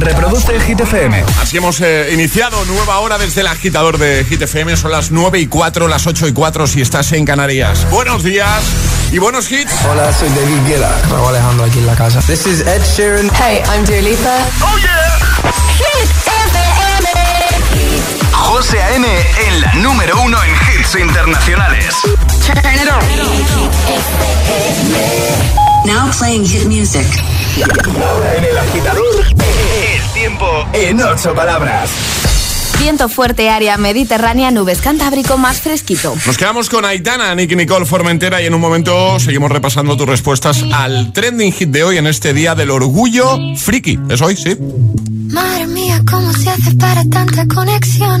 Reproduce Hit FM. Así hemos eh, iniciado nueva hora desde el agitador de Hit FM. Son las 9 y 4, las 8 y 4 si estás en Canarias. Buenos días y buenos hits. Hola, soy David Guetta. Me Alejandro aquí en la casa. This is Ed Sheeran. Hey, I'm Dua Lipa. ¡Oh, yeah! Hit FM. José A.M. en la número uno en hits internacionales. Turn it on. Now playing hit music. Ahora en el agitador, el tiempo en ocho palabras. Viento fuerte, área mediterránea, nubes cantábrico más fresquito. Nos quedamos con Aitana, Nicky Nicole Formentera y en un momento seguimos repasando tus respuestas al trending hit de hoy en este día del orgullo friki. ¿Es hoy? Sí. Madre mía, ¿cómo se hace para tanta conexión?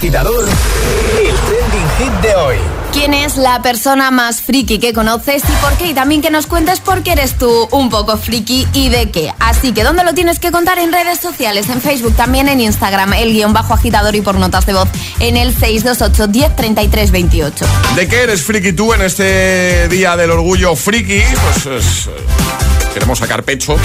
agitador, el trending hit de hoy. ¿Quién es la persona más friki que conoces y por qué? Y también que nos cuentes por qué eres tú un poco friki y de qué. Así que, ¿dónde lo tienes que contar? En redes sociales, en Facebook, también en Instagram, el guion bajo agitador y por notas de voz en el 628 10 33 28. ¿De qué eres friki tú en este día del orgullo friki? Pues es, eh, queremos sacar pecho.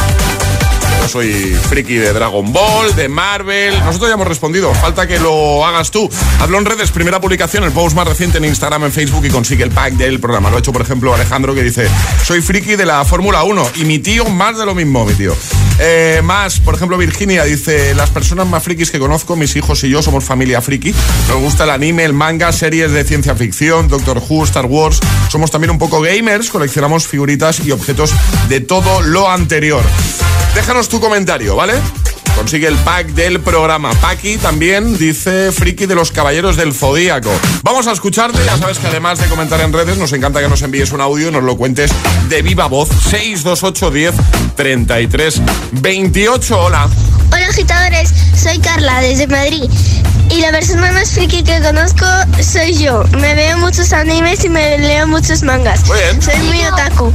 Soy friki de Dragon Ball, de Marvel. Nosotros ya hemos respondido. Falta que lo hagas tú. Hazlo en redes. Primera publicación, el post más reciente en Instagram, en Facebook y consigue el pack del programa. Lo ha hecho, por ejemplo, Alejandro que dice: Soy friki de la Fórmula 1 y mi tío más de lo mismo, mi tío. Eh, más, por ejemplo, Virginia dice: Las personas más frikis que conozco, mis hijos y yo somos familia friki. Nos gusta el anime, el manga, series de ciencia ficción, Doctor Who, Star Wars. Somos también un poco gamers, coleccionamos figuritas y objetos de todo lo anterior. Déjanos tu comentario, ¿vale? consigue el pack del programa. Paki también dice friki de los caballeros del Zodíaco. Vamos a escucharte, ya sabes que además de comentar en redes, nos encanta que nos envíes un audio y nos lo cuentes de viva voz. 628 10 33 28. Hola. Hola agitadores, soy Carla desde Madrid y la persona más friki que conozco soy yo. Me veo muchos animes y me leo muchos mangas. Muy bien. Soy muy otaku.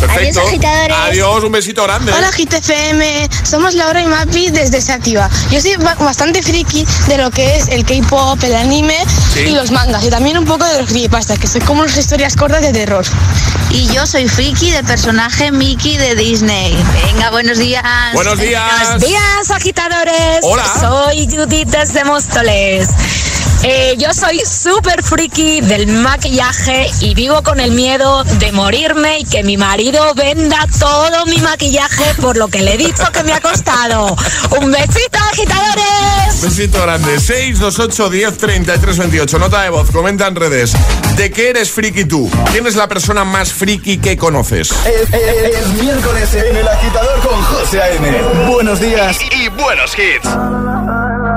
Perfecto. Adiós, agitadores. Adiós, un besito grande. Hola GTFM, somos Laura y Mapi desde Sativa. Yo soy ba- bastante friki de lo que es el K-pop, el anime Sí. y los mangas y también un poco de los creepypastas, que son como unas historias cortas de terror. Y yo soy friki del personaje Mickey de Disney. Venga, buenos días. Buenos días. Buenos días, agitadores. Hola. Soy Judith desde Móstoles. Eh, yo soy súper friki del maquillaje y vivo con el miedo de morirme y que mi marido venda todo mi maquillaje por lo que le he dicho que me ha costado. Un besito, agitadores. Besito grande. 628 10 33 28. Nota de voz, comenta en redes. ¿De qué eres friki tú? ¿Quién es la persona más friki que conoces? Es, es- es miércoles en el agitador con José A.M. Buenos días y, y buenos hits.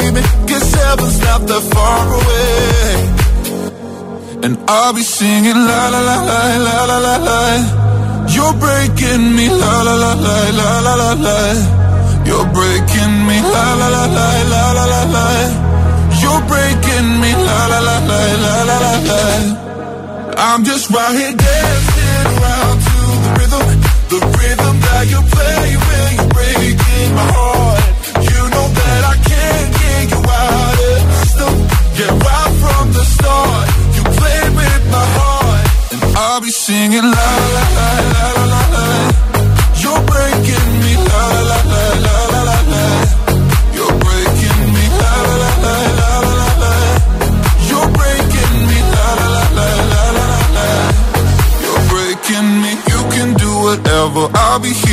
dreaming. Guess heaven's not that far away. And I'll be singing la la la la la la la la. You're breaking me la la la la la la la la. You're breaking me la la la la la la la la. You're breaking me la la la la la la la la. I'm just right here dancing around to the rhythm, the rhythm that you play when you're breaking my heart.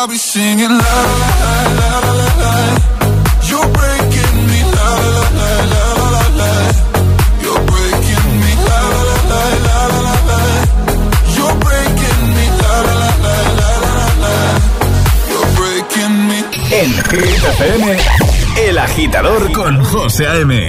I'll be singing la la la la la la. You're breaking me la la la la la la la la la la la el agitador con José A.M.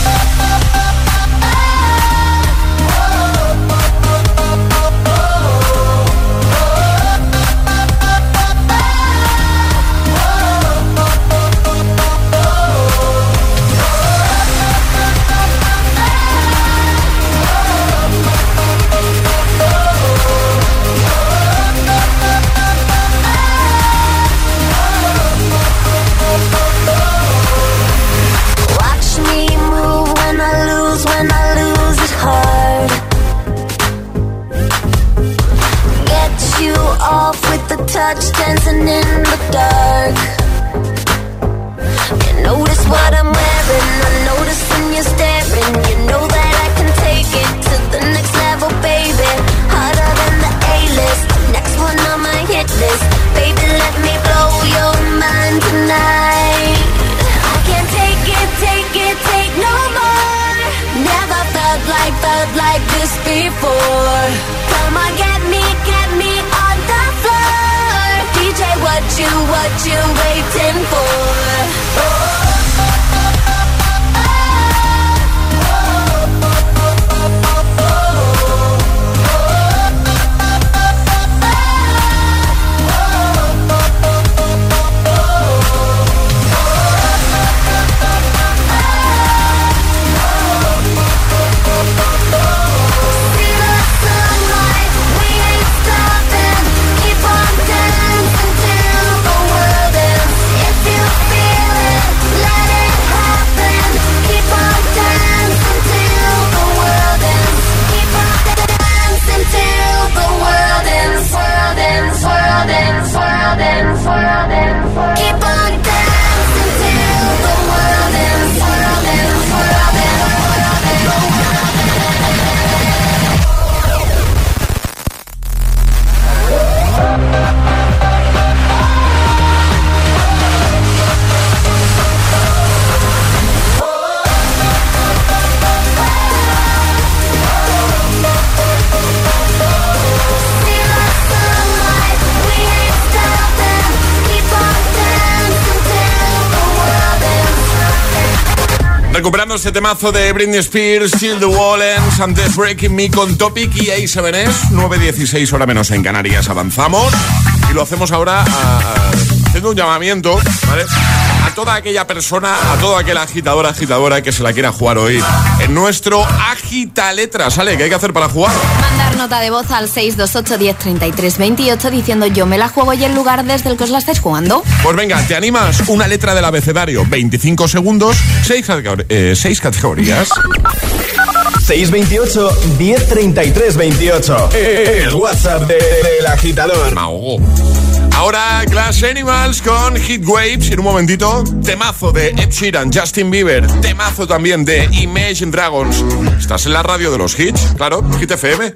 In the dark. You notice what I'm wearing. I notice when you're staring. You know that I can take it to the next level, baby. Harder than the A-list. Next one on my hit list. Baby, let me blow your mind tonight. You, waiting for? Ends. Recuperando este temazo de Britney Spears, Shield the Wallens, antes Breaking Me con Topic y A7S, 9.16 hora menos en Canarias. Avanzamos y lo hacemos ahora a- a- haciendo un llamamiento, ¿vale? A toda aquella persona, a toda aquella agitadora, agitadora que se la quiera jugar hoy en nuestro Agita Letra. ¿Sale? ¿Qué hay que hacer para jugar? Mandar nota de voz al 628 10 33 28 diciendo yo me la juego y el lugar desde el que os la estáis jugando. Pues venga, ¿te animas? Una letra del abecedario, 25 segundos, 6 categorías. 628 1033 28. El WhatsApp de- del agitador. Me ahogo. Ahora Glass Animals con Hit Waves. En un momentito, temazo de Ed Sheeran, Justin Bieber. Temazo también de Imagine Dragons. ¿Estás en la radio de los hits? Claro, Hit FM.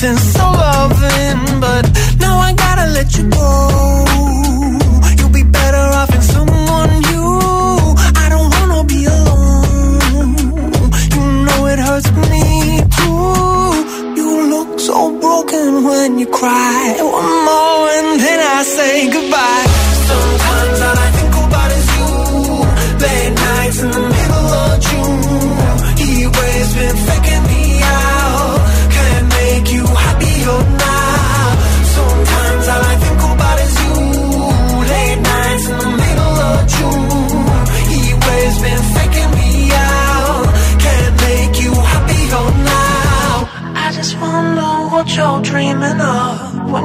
something so loving, but now I gotta let you go.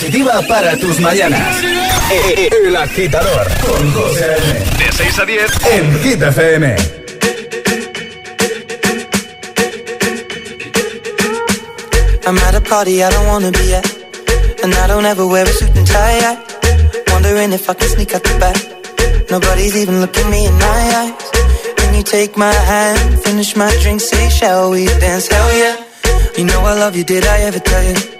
Positiva para tus mañanas. El agitador con José M. De 6 a 10 en Hit FM. I'm at a party I don't wanna be at. And I don't ever wear a suit and tie. Wondering if I can sneak out the back. Nobody's even looking me in my eyes. When you take my hand, finish my drink, say, shall we dance? Hell yeah. You know I love you, did I ever tell you?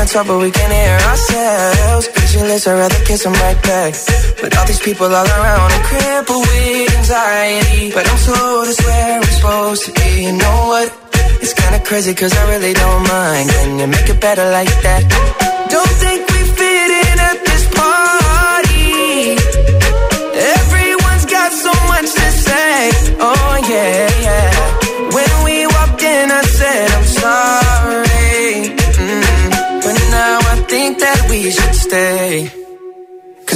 To talk but we can't hear ourselves. Pictureless, I'd rather kiss them right back. But all these people all around are crippled with anxiety. But I'm told it's where we're supposed to be. You know what? It's kinda crazy cause I really don't mind. Can you make it better like that? Don't think we fit in at this party. Everyone's got so much to say. Oh yeah,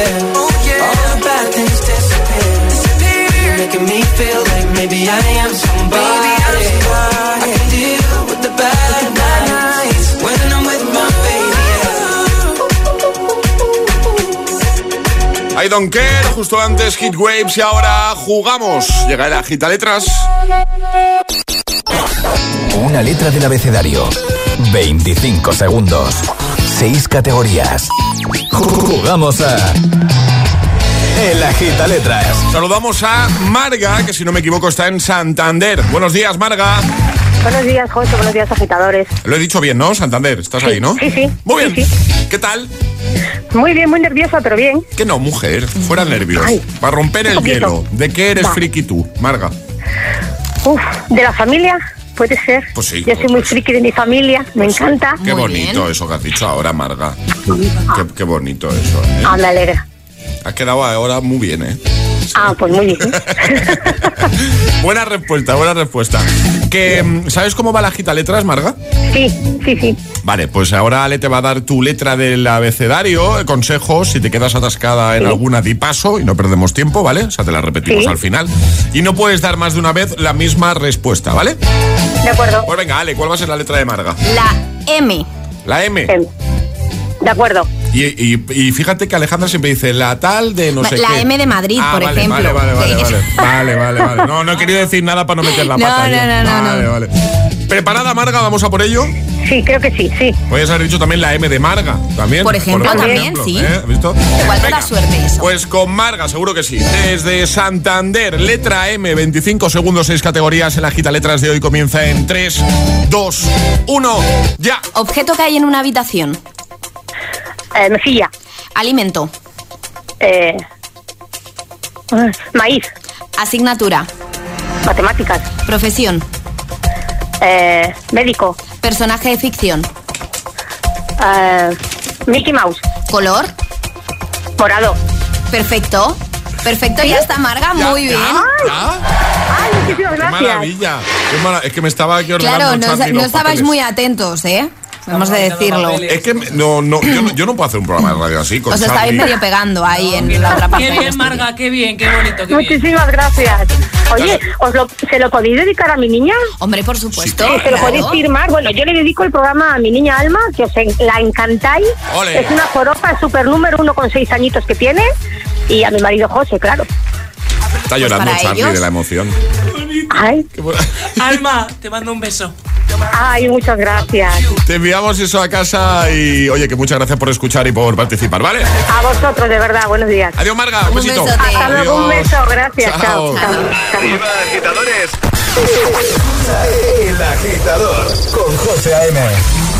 baby. Yeah, All the bad things disappear. You're making me feel like maybe I am somebody. I can deal with the bad nights when I'm with my baby. I don't care, justo antes Hit Waves y ahora jugamos. Llega el agita letras. Una letra del abecedario. 25 segundos. 6 categorías. Jugamos a. El agita letras. Saludamos a Marga, que si no me equivoco está en Santander. Buenos días, Marga. Buenos días, José. Buenos días, agitadores. Lo he dicho bien, ¿no? Santander, estás ahí, ¿no? Sí, sí. Muy bien. Sí, sí. ¿Qué tal? Muy bien, muy nerviosa, pero bien. Que no, mujer, fuera nervios. Ay, Para romper el poquito. hielo. ¿De qué eres Va. friki tú, Marga? Uf, de la familia, puede ser. Pues sí, Yo soy muy friki de mi familia, me encanta. Qué bonito eso que has dicho ahora, Marga. Qué, qué bonito eso, ¿eh? Ah, me alegra. Has quedado ahora muy bien, ¿eh? Ah, pues muy bien. buena respuesta, buena respuesta. Que, ¿Sabes cómo va la gita letras, Marga? Sí, sí, sí. Vale, pues ahora Ale te va a dar tu letra del abecedario, consejos, si te quedas atascada en alguna di paso y no perdemos tiempo, ¿vale? O sea, te la repetimos Sí. al final. Y no puedes dar más de una vez la misma respuesta, ¿vale? De acuerdo. Pues venga, Ale, ¿cuál va a ser la letra de Marga? La M. La M. De acuerdo. Y, y- y fíjate que Alejandra siempre dice la tal de no sé La qué. M de Madrid, Ah, por vale, ejemplo. Vale, vale, vale, vale, vale, vale, vale. No, no he querido decir nada para no meter la No, pata. no, no, no, Vale, no. vale. ¿Preparada, Marga? ¿Vamos a por ello? Sí, creo que sí, sí. Podrías haber dicho también la M de Marga. También. Por ejemplo, también, sí. ¿eh? ¿Has visto? Igual te Venga. da suerte eso. Pues con Marga, seguro que sí. Desde Santander, letra M, 25 segundos, 6 categorías. En la gita letras de hoy comienza en 3, 2, 1, ya. Objeto que hay en una habitación. Eh, mejilla. Alimento. Eh, ah, maíz. Asignatura. Matemáticas. Profesión. Eh, médico. Personaje de ficción. Eh, Mickey Mouse. Color. Morado. Perfecto. Perfecto, ya está, Marga. Ya, Muy ya, bien. ya. Ay, muchísimas Qué gracias. maravilla. Qué mara- Es que me estaba aquí ordenando Claro, no, no estabais papeles. muy atentos, ¿eh? Vamos a decirlo. Es que no, no, yo, no, yo no puedo hacer un programa de radio así con Os Charlie. medio pegando ahí en la otra parte. Qué bien. Marga, qué bien, qué bonito, qué bien. Muchísimas gracias. Oye, ¿os lo, ¿se lo podéis dedicar a mi niña? Hombre, por supuesto. Sí, se lo podéis firmar. Bueno, yo le dedico el programa a mi niña Alma, que os en- la encantáis. Ole. Es una joropa, es super número uno con seis añitos que tiene. Y a mi marido José, claro. Está llorando Pues para Charlie ellos. de la emoción. Ay, Alma, te mando un beso. ay, muchas gracias. Te enviamos eso a casa y oye, que muchas gracias por escuchar y por participar, ¿vale? A vosotros, de verdad, buenos días. Adiós, Marga. Un Un besito. besote. Hasta luego, un beso, gracias. Chao. Chao. chao, chao. Arriba, agitadores. El agitador con José A.M.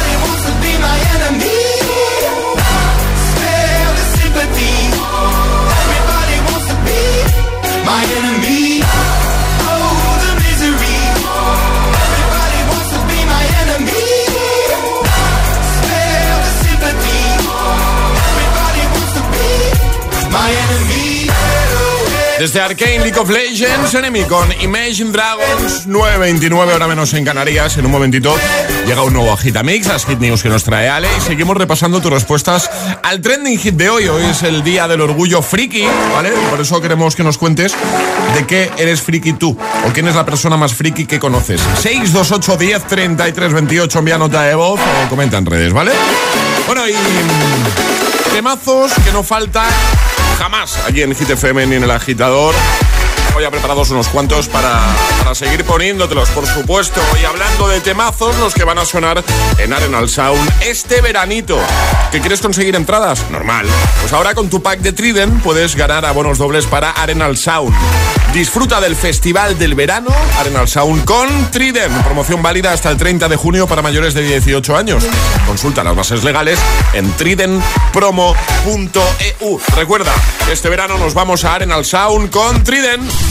Desde Arcane League of Legends, Enemy con Imagine Dragons, 9.29 hora menos en Canarias. En un momentito llega un nuevo Agitamix, las hit news que nos trae Ale. Y seguimos repasando tus respuestas al trending hit de hoy. Hoy es el día del orgullo friki, ¿vale? Por eso queremos que nos cuentes de qué eres friki tú o quién es la persona más friki que conoces. 628 10 33 28, envía nota de voz o comenta en redes, ¿vale? Bueno, y mm, temazos que no faltan jamás aquí en Hit FM ni en el agitador. Ya preparados unos cuantos para, para seguir poniéndotelos, por supuesto. Y hablando de temazos, los que van a sonar en Arenal Sound este veranito. ¿Qué quieres conseguir entradas? Normal. Pues ahora con tu pack de Trident puedes ganar abonos dobles para Arenal Sound. Disfruta del Festival del Verano Arenal Sound con Trident. Promoción válida hasta el 30 de junio para mayores de 18 años. Consulta las bases legales en tridentpromo.eu. Recuerda, este verano nos vamos a Arenal Sound con Trident.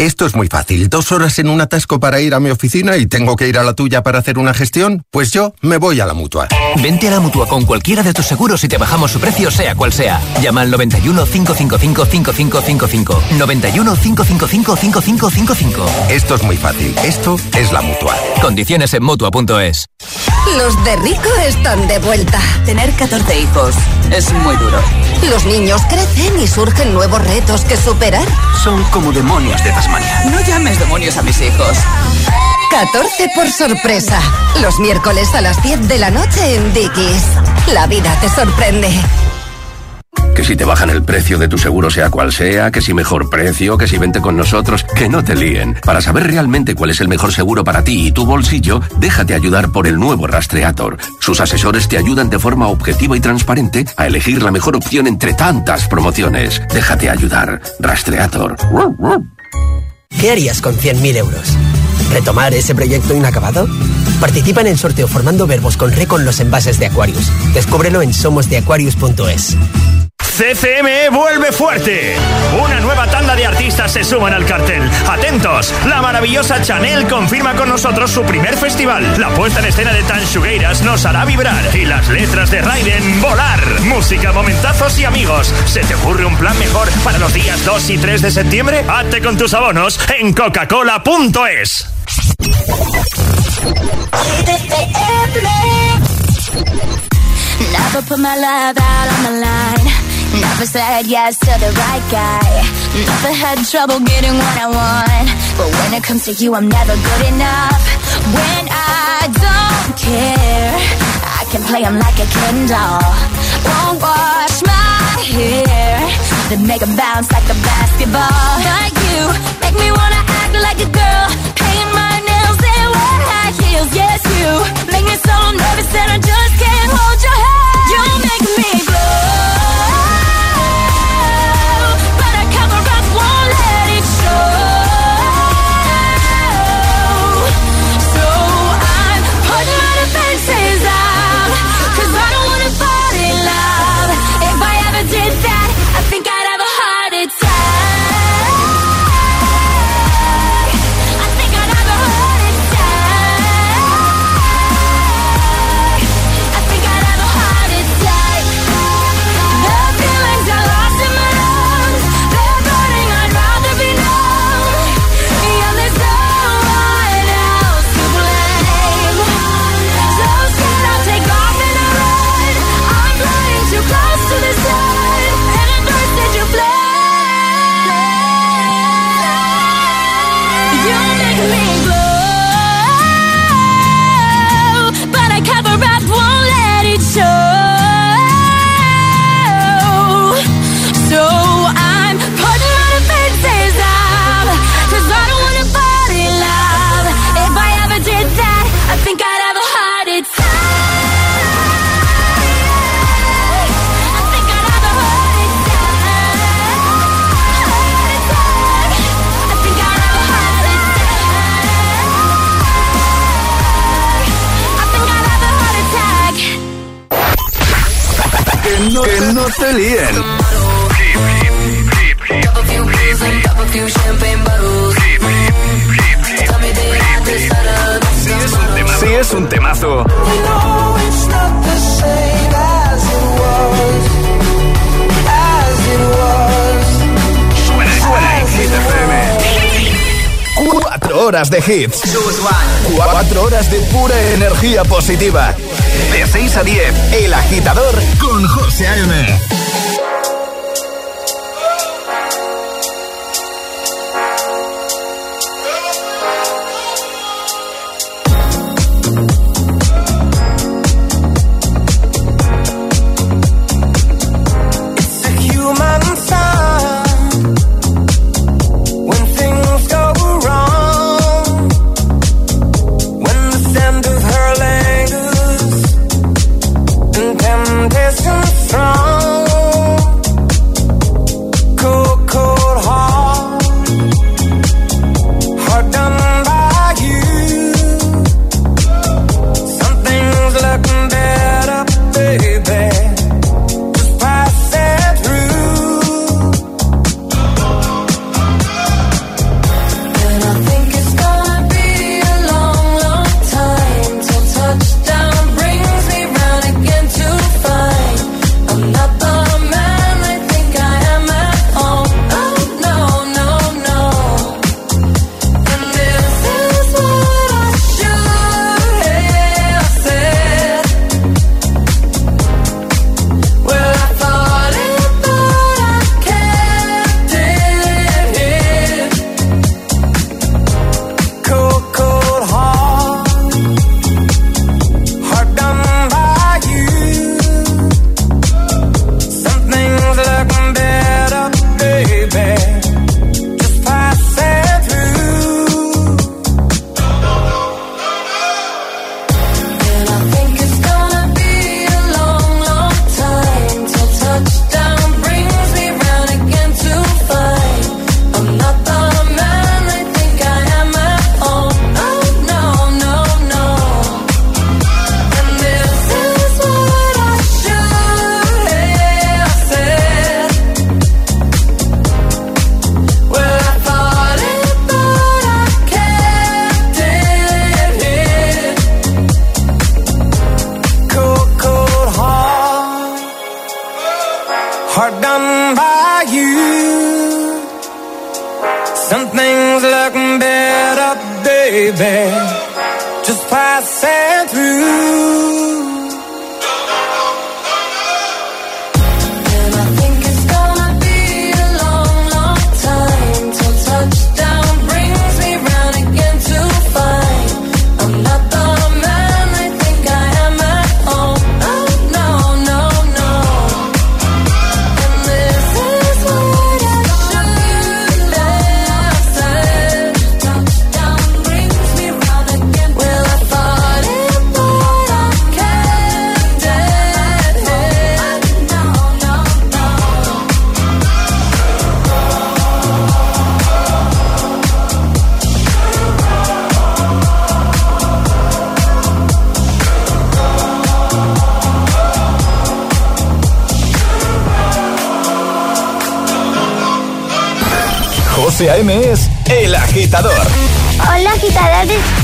Esto es muy fácil. Dos horas en un atasco para ir a mi oficina y tengo que ir a la tuya para hacer una gestión. Pues yo me voy a la mutua. Vente a la mutua con cualquiera de tus seguros y te bajamos su precio, sea cual sea. Llama al 91 555 5555. 91 555 5555. Esto es muy fácil. Esto es la mutua. Condiciones en mutua.es. Los de Rico están de vuelta. Tener 14 hijos es muy duro. Los niños crecen y surgen nuevos retos que superar. Son como demonios de Tasmania. No llames demonios a mis hijos. 14 por sorpresa. Los miércoles a las 10 de la noche en Dickies. La vida te sorprende. Que si te bajan el precio de tu seguro sea cual sea, que si mejor precio, que si vente con nosotros, que no te líen. Para saber realmente cuál es el mejor seguro para ti y tu bolsillo, déjate ayudar por el nuevo Rastreator. Sus asesores te ayudan de forma objetiva y transparente a elegir la mejor opción entre tantas promociones. Déjate ayudar. Rastreator. ¿Qué harías con 100.000 euros? ¿Retomar ese proyecto inacabado? Participa en el sorteo formando verbos con re con los envases de Aquarius. Descúbrelo en somosdeaquarius.es. CCME vuelve fuerte. Una nueva tanda de artistas se suman al cartel. Atentos, la maravillosa Chanel confirma con nosotros su primer festival. La puesta en escena de Tan Shugueiras nos hará vibrar y las letras de Raiden volar. Música, momentazos y amigos. ¿Se te ocurre un plan mejor para los días 2 y 3 de septiembre? Hazte con tus abonos en coca-cola.es. Never put my love out on the line. Never said yes to the right guy. Never had trouble getting what I want. But when it comes to you, I'm never good enough. When I don't care, I can play 'em like a Ken doll. Won't wash my hair, then make 'em bounce like a basketball. Like you, make me wanna act like a girl. Yes, you make me so nervous that I just can't hold your hand. You make me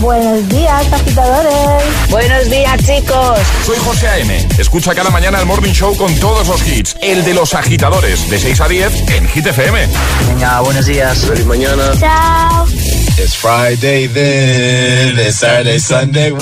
Buenos días, agitadores. Buenos días, chicos. Soy José A.M. Escucha cada mañana el Morning Show con todos los hits. El de los agitadores, de 6 a 10 en Hit FM. Venga, buenos días. Feliz mañana. Chao. It's Friday then, it's Saturday, Sunday.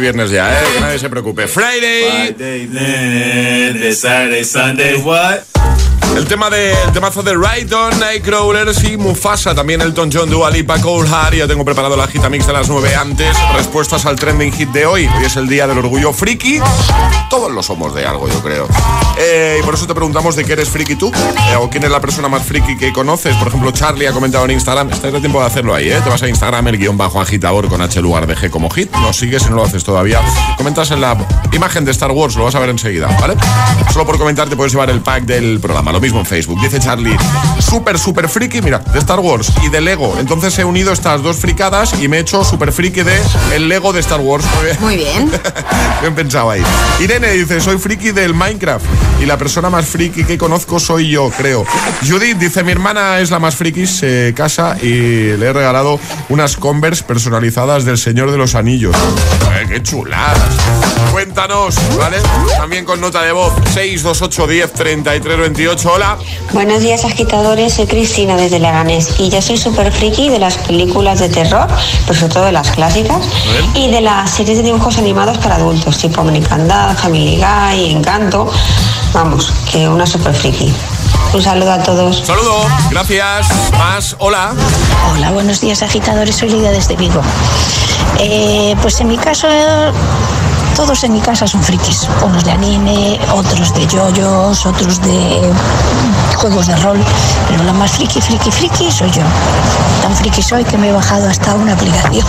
Viernes ya, ¿eh? Que nadie se preocupe. Friday. Friday, Saturday, Sunday, what? Tema de, el temazo de Rydon, Nightcrawlers y Mufasa. También Elton John, Dua Lipa, Cole Hart. Ya tengo preparado la gita mix de las 9 antes. Respuestas al trending hit de hoy. Hoy es el día del orgullo friki. Todos lo somos de algo, yo creo. Eh, y por eso te preguntamos de qué eres friki tú. Eh, o quién es la persona más friki que conoces. Por ejemplo, Charlie ha comentado en Instagram. Estás de tiempo de hacerlo ahí, ¿eh? Te vas a Instagram, el guion bajo agitador con H lugar de G como hit. Lo sigues si no lo haces todavía. Comentas en la imagen de Star Wars, lo vas a ver enseguida, ¿vale? Solo por comentar te puedes llevar el pack del programa. Lo mismo en Facebook. Dice Charlie, súper, súper friki, mira, de Star Wars y de Lego. Entonces he unido estas dos fricadas y me he hecho súper friki de el Lego de Star Wars. Muy bien. bien pensado ahí. Irene dice, soy friki del Minecraft y la persona más friki que conozco soy yo, creo. Judith dice, mi hermana es la más friki, se casa y le he regalado unas Converse personalizadas del Señor de los Anillos. Eh, ¡Qué chuladas! Cuéntanos, ¿vale? También con nota de voz 628 10 33 28. Hola. Buenos días agitadores, soy Cristina desde Leganés y yo soy súper friki de las películas de terror, pero sobre todo de las clásicas, y de las series de dibujos animados para adultos, tipo American Dad, Family Guy, Encanto. Vamos, que una súper friki. Un saludo a todos. Saludo, gracias. Más, hola. Hola, buenos días agitadores, soy Lidia desde Vigo. Eh, pues en mi caso, todos en mi casa son frikis. Unos de anime, otros de yoyos, otros de juegos de rol. Pero la más friki, friki, friki soy yo. Tan friki soy que me he bajado hasta una aplicación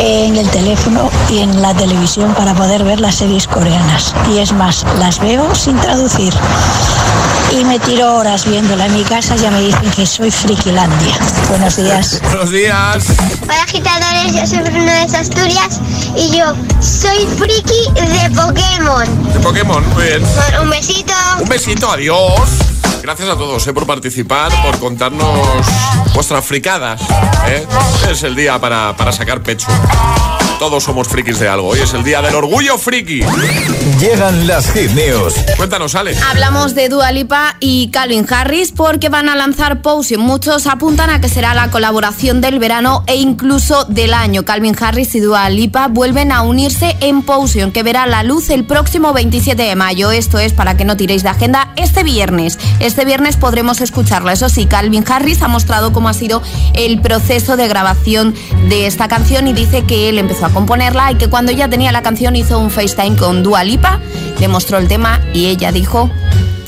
en el teléfono y en la televisión para poder ver las series coreanas. Y es más, las veo sin traducir. Y me tiro horas viéndola en mi casa, ya me dicen que soy frikilandia. Buenos días. Buenos días. Hola agitadores, yo soy Bruno de Asturias y yo soy friki de Pokémon. De Pokémon, muy bien. Bueno, un besito. Un besito, adiós. Gracias a todos eh, por participar, por contarnos vuestras fricadas. ¿eh? Es el día para, para sacar pecho. Todos somos frikis de algo. Hoy es el día del orgullo friki. Llegan las hit news. Cuéntanos, Ale. Hablamos de Dua Lipa y Calvin Harris porque van a lanzar Potion. Muchos apuntan a que será la colaboración del verano e incluso del año. Calvin Harris y Dua Lipa vuelven a unirse en Potion, que verá la luz el próximo 27 de mayo. Esto es para que no tiréis de agenda este viernes. Este viernes podremos escucharlo. Eso sí, Calvin Harris ha mostrado cómo ha sido el proceso de grabación de esta canción y dice que él empezó a componerla y que cuando ya tenía la canción hizo un FaceTime con Dua Lipa, le mostró el tema y ella dijo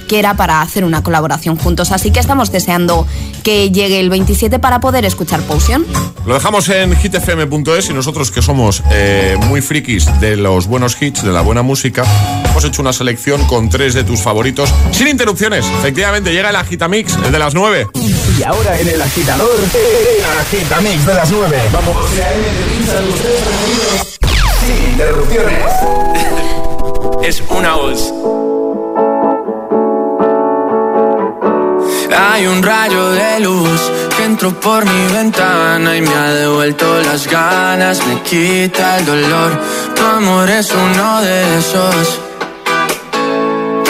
que era para hacer una colaboración juntos. Así que estamos deseando que llegue el 27 para poder escuchar Potion. Lo dejamos en hitfm.es y nosotros que somos eh, muy frikis de los buenos hits, de la buena música, hemos hecho una selección con tres de tus favoritos sin interrupciones. Efectivamente, llega el Agitamix, el de las 9. Y ahora en el agitador, el Agitamix de las 9. Vamos. Sin interrupciones. es una voz. Hay un rayo de luz que entró por mi ventana y me ha devuelto las ganas, me quita el dolor. Tu amor es uno de esos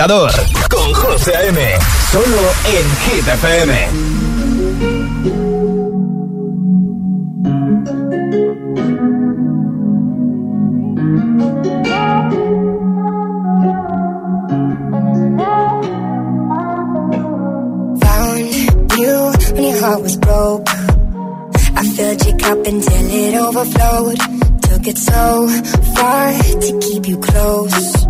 agitador con José A.M. Solo en Hit FM. Found you when your heart was broke. I filled your cup until it overflowed. Took it so far to keep you close.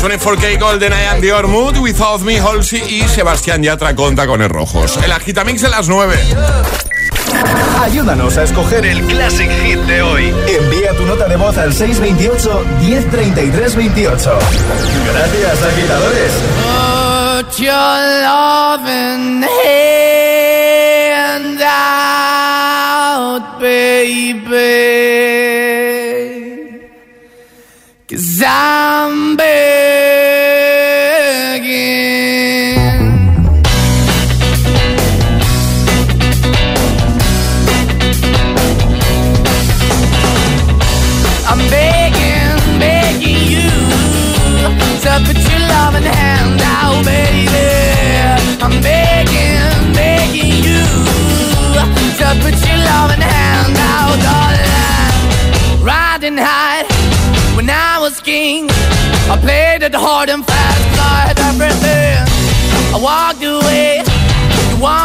24K Golden I am Dior Mood, Without Me, Halsey y Sebastián Yatra con tacones rojos. El Agitamix en las 9. Ayúdanos a escoger el Classic Hit de hoy. Envía tu nota de voz al 628 1033 28. Gracias, agitadores. Put your loving hand out, baby. Cause I'm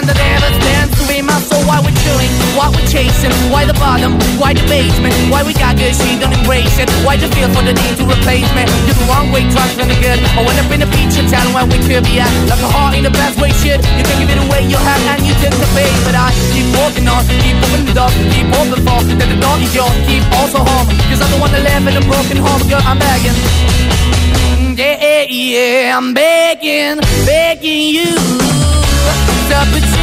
stand, that ever stands to be my soul. Why we chewing, why we chasing, why the bottom, why the basement, why we got good, she don't embrace it. Why the feel for the need to replace me? You're the wrong way, trying to the good. I went up in the feature town where we could be at. Like a heart in the best way, shit. You can give it away, you have, and you take the bait. But I keep walking on, keep moving the door, keep open for that the door is yours, keep also home. Cause the one that live in a broken home, girl, I'm begging. Yeah, yeah, I'm begging, begging you to put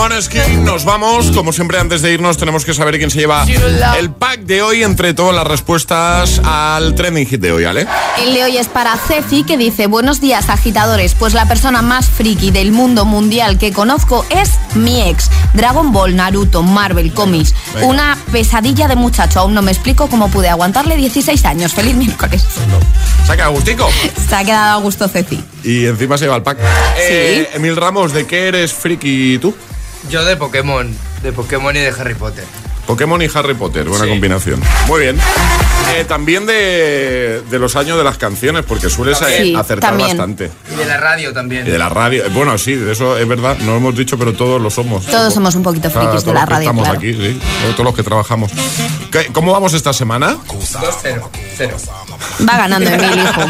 Moneskin. Nos vamos. Como siempre, antes de irnos, tenemos que saber quién se lleva el pack de hoy entre todas las respuestas al trending hit de hoy, ¿vale? El de hoy es para Ceci que dice Buenos días agitadores Pues la persona más friki del mundo mundial que conozco es mi ex Dragon Ball, Naruto, Marvel, cómics Venga. Una pesadilla de muchacho Aún no me explico cómo pude aguantarle 16 años Feliz miércoles Saca Agustico. Se ha quedado a gusto Ceci Y encima se lleva el pack. Eh, Emil Ramos, ¿de qué eres friki tú? Yo de Pokémon, de Pokémon y de Harry Potter. Pokémon y Harry Potter, buena Sí. combinación. Muy bien. Eh, también de, de los años de las canciones, porque sueles eh, Sí, acertar también. bastante. Y de la radio también. Y de la radio. Eh, Bueno, sí, de eso es verdad, no lo hemos dicho, pero todos lo somos. Todos somos un poquito O sea, frikis de la radio Estamos claro. aquí, sí. Todos los que trabajamos. ¿Qué- ¿Cómo vamos esta semana? 2-0. 0. Va ganando Emil, hijo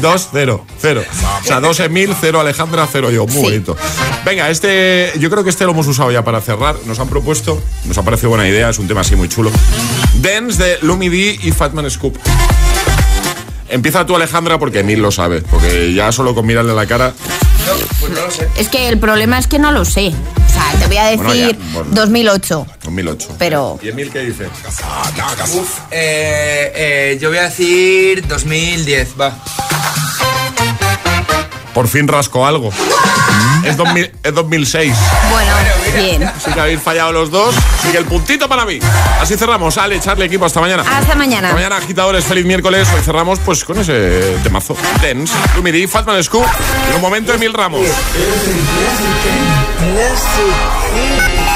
2, 0, 0. O sea, 2 Emil, 0 Alejandra, 0 yo. Muy Sí. bonito. Venga, este, yo creo que este lo hemos usado ya para cerrar. Nos han propuesto, nos ha parecido buena idea, es un tema así muy chulo. Dance de Lumi D y Fatman Scoop. Empieza tú, Alejandra, porque Emil lo sabe. Porque ya solo con mirarle la cara. No, pues no lo sé. Es que el problema es que no lo sé O sea, te voy a Bueno, decir ya, bueno. 2008 2008. Pero ¿Y Emil qué dice? Uf, eh, eh, yo voy a decir 2010, va. Por fin rasco algo. Es, 2000 es 2006. Bueno, bien Así que habéis fallado los dos. Así que el puntito para mí. Así cerramos. Ale, echarle equipo. Hasta mañana. Hasta mañana. Hasta mañana, agitadores. Feliz miércoles. Hoy cerramos pues con ese temazo. Dance, Lumidi, Fatman Scoop. En un momento, Emil Ramos.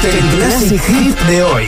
El Classic Hit de hoy.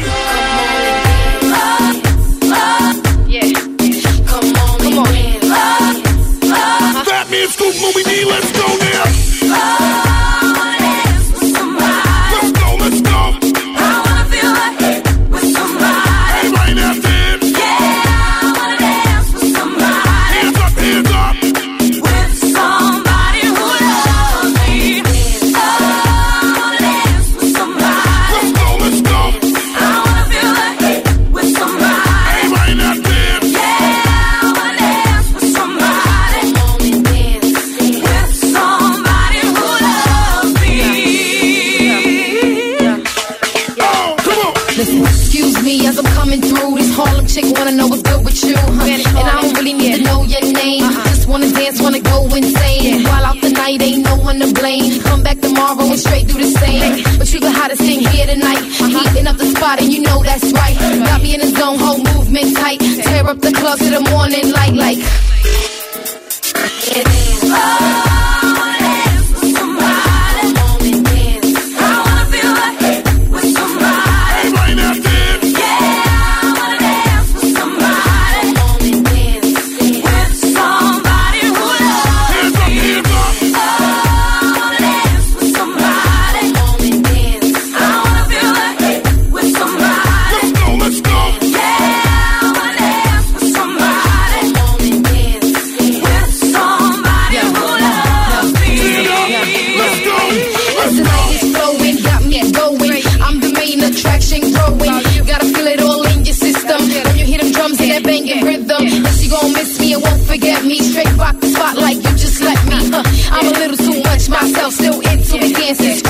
Rock the spot like you just let me. Huh. I'm a little too much myself, still into the dancing,